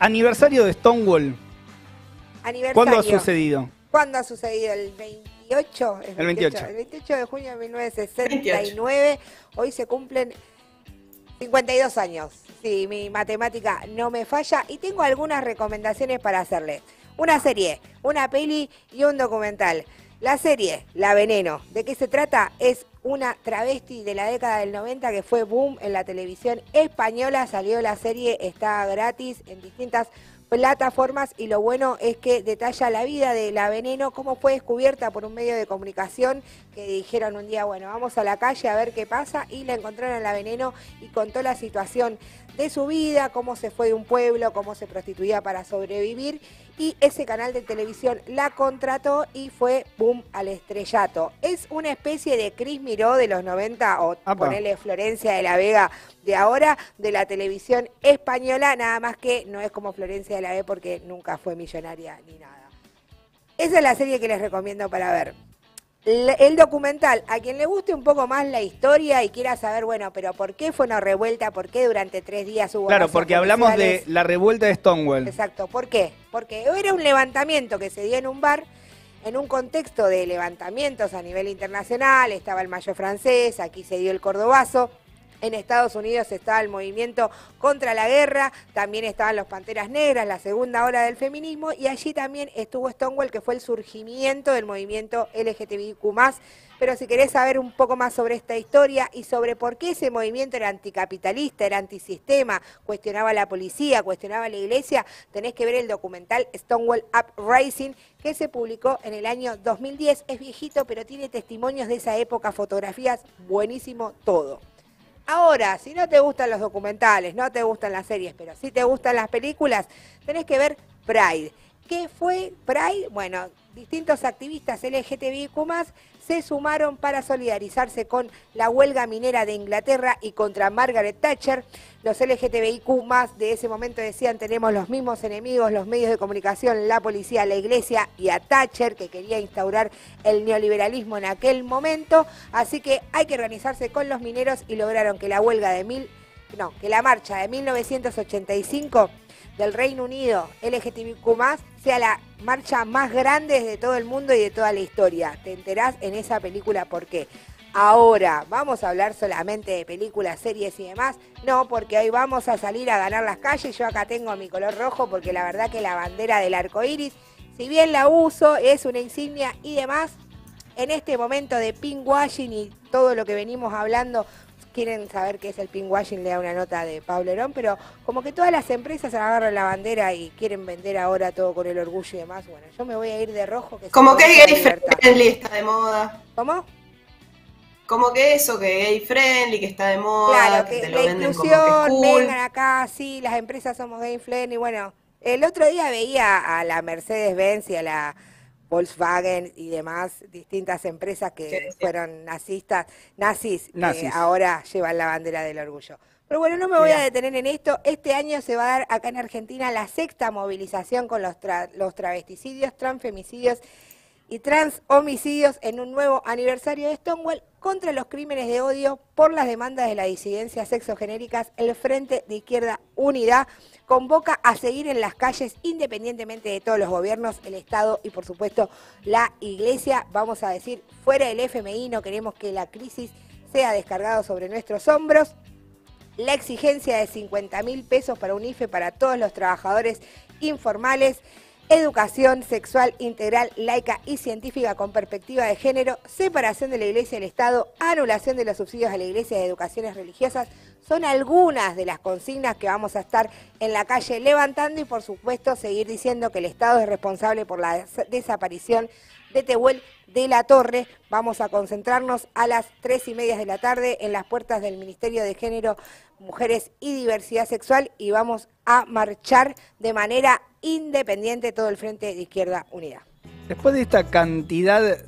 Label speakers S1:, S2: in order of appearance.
S1: Aniversario de Stonewall.
S2: Aniversario.
S1: ¿Cuándo ha sucedido?
S2: ¿Cuándo ha sucedido? El 28.
S1: El 28.
S2: El 28 de junio de 1969. Hoy se cumplen 52 años. Sí, mi matemática no me falla. Y tengo algunas recomendaciones para hacerle. Una serie, una peli y un documental. La serie, La Veneno, ¿de qué se trata? Es una travesti de la década del 90 que fue boom en la televisión española. Salió la serie, está gratis en distintas plataformas y lo bueno es que detalla la vida de la veneno, cómo fue descubierta por un medio de comunicación que dijeron un día, bueno, vamos a la calle a ver qué pasa y la encontraron en la veneno y contó la situación de su vida, cómo se fue de un pueblo, cómo se prostituía para sobrevivir y ese canal de televisión la contrató y fue boom al estrellato. Es una especie de Cris Miró de los 90 o ponele Florencia de la Vega de ahora de la televisión española, nada más que no es como Florencia de la Vega porque nunca fue millonaria ni nada. Esa es la serie que les recomiendo para ver el documental, a quien le guste un poco más la historia y quiera saber, bueno, pero ¿por qué fue una revuelta? ¿Por qué durante tres días hubo...
S1: Claro, porque hablamos de la revuelta de Stonewall.
S2: Exacto, ¿por qué? Porque era un levantamiento que se dio en un bar en un contexto de levantamientos a nivel internacional, estaba el Mayo francés, aquí se dio el Cordobazo, en Estados Unidos estaba el movimiento contra la guerra, también estaban los Panteras Negras, la segunda ola del feminismo, y allí también estuvo Stonewall, que fue el surgimiento del movimiento LGTBIQ+. Pero si querés saber un poco más sobre esta historia y sobre por qué ese movimiento era anticapitalista, era antisistema, cuestionaba la policía, cuestionaba la iglesia, tenés que ver el documental Stonewall Uprising, que se publicó en el año 2010. Es viejito, pero tiene testimonios de esa época, fotografías, buenísimo todo. Ahora, si no te gustan los documentales, no te gustan las series, pero si te gustan las películas, tenés que ver Pride. ¿Qué fue Pride? Bueno, distintos activistas LGTBIQ se sumaron para solidarizarse con la huelga minera de Inglaterra y contra Margaret Thatcher. Los LGTBIQ de ese momento decían tenemos los mismos enemigos, los medios de comunicación, la policía, la iglesia y a Thatcher que quería instaurar el neoliberalismo en aquel momento. Así que hay que organizarse con los mineros y lograron que la huelga de mil, no, que la marcha de 1985 del Reino Unido LGTBQ sea la marcha más grande de todo el mundo y de toda la historia. Te enterás en esa película por qué. Ahora, ¿vamos a hablar solamente de películas, series y demás? No, porque hoy vamos a salir a ganar las calles. Yo acá tengo mi color rojo porque la verdad que la bandera del arco iris, si bien la uso, es una insignia y demás, en este momento de pink washing y todo lo que venimos hablando quieren saber qué es el pinkwashing, le da una nota de Pablo Herón, pero como que todas las empresas agarran la bandera y quieren vender ahora todo con el orgullo y demás, bueno, yo me voy a ir de rojo. Que
S3: como que gay friendly está de moda.
S2: ¿Cómo?
S3: Como que eso, que gay friendly, que está de moda,
S2: claro, que, la inclusión, vengan acá, sí, las empresas somos gay friendly, bueno, el otro día veía a la Mercedes-Benz y a la Volkswagen y demás, distintas empresas que fueron nazistas, nazis, que ahora llevan la bandera del orgullo. Pero bueno, no me voy a detener en esto. Este año se va a dar acá en Argentina la sexta movilización con los, los travesticidios, transfemicidios y transhomicidios en un nuevo aniversario de Stonewall contra los crímenes de odio por las demandas de la disidencia sexogenéricas. El Frente de Izquierda Unidad convoca a seguir en las calles independientemente de todos los gobiernos, el Estado y por supuesto la Iglesia. Vamos a decir, fuera del FMI, no queremos que la crisis sea descargada sobre nuestros hombros. La exigencia de 50 mil pesos para un IFE para todos los trabajadores informales educación sexual integral, laica y científica con perspectiva de género, separación de la Iglesia y el Estado, anulación de los subsidios a la Iglesia y educaciones religiosas, son algunas de las consignas que vamos a estar en la calle levantando y por supuesto seguir diciendo que el Estado es responsable por la desaparición de Tehuel de la Torre. Vamos a concentrarnos a las tres y media de la tarde en las puertas del Ministerio de Género, Mujeres y Diversidad Sexual y vamos a marchar de manera independiente todo el Frente de Izquierda Unida.
S1: Después de esta cantidad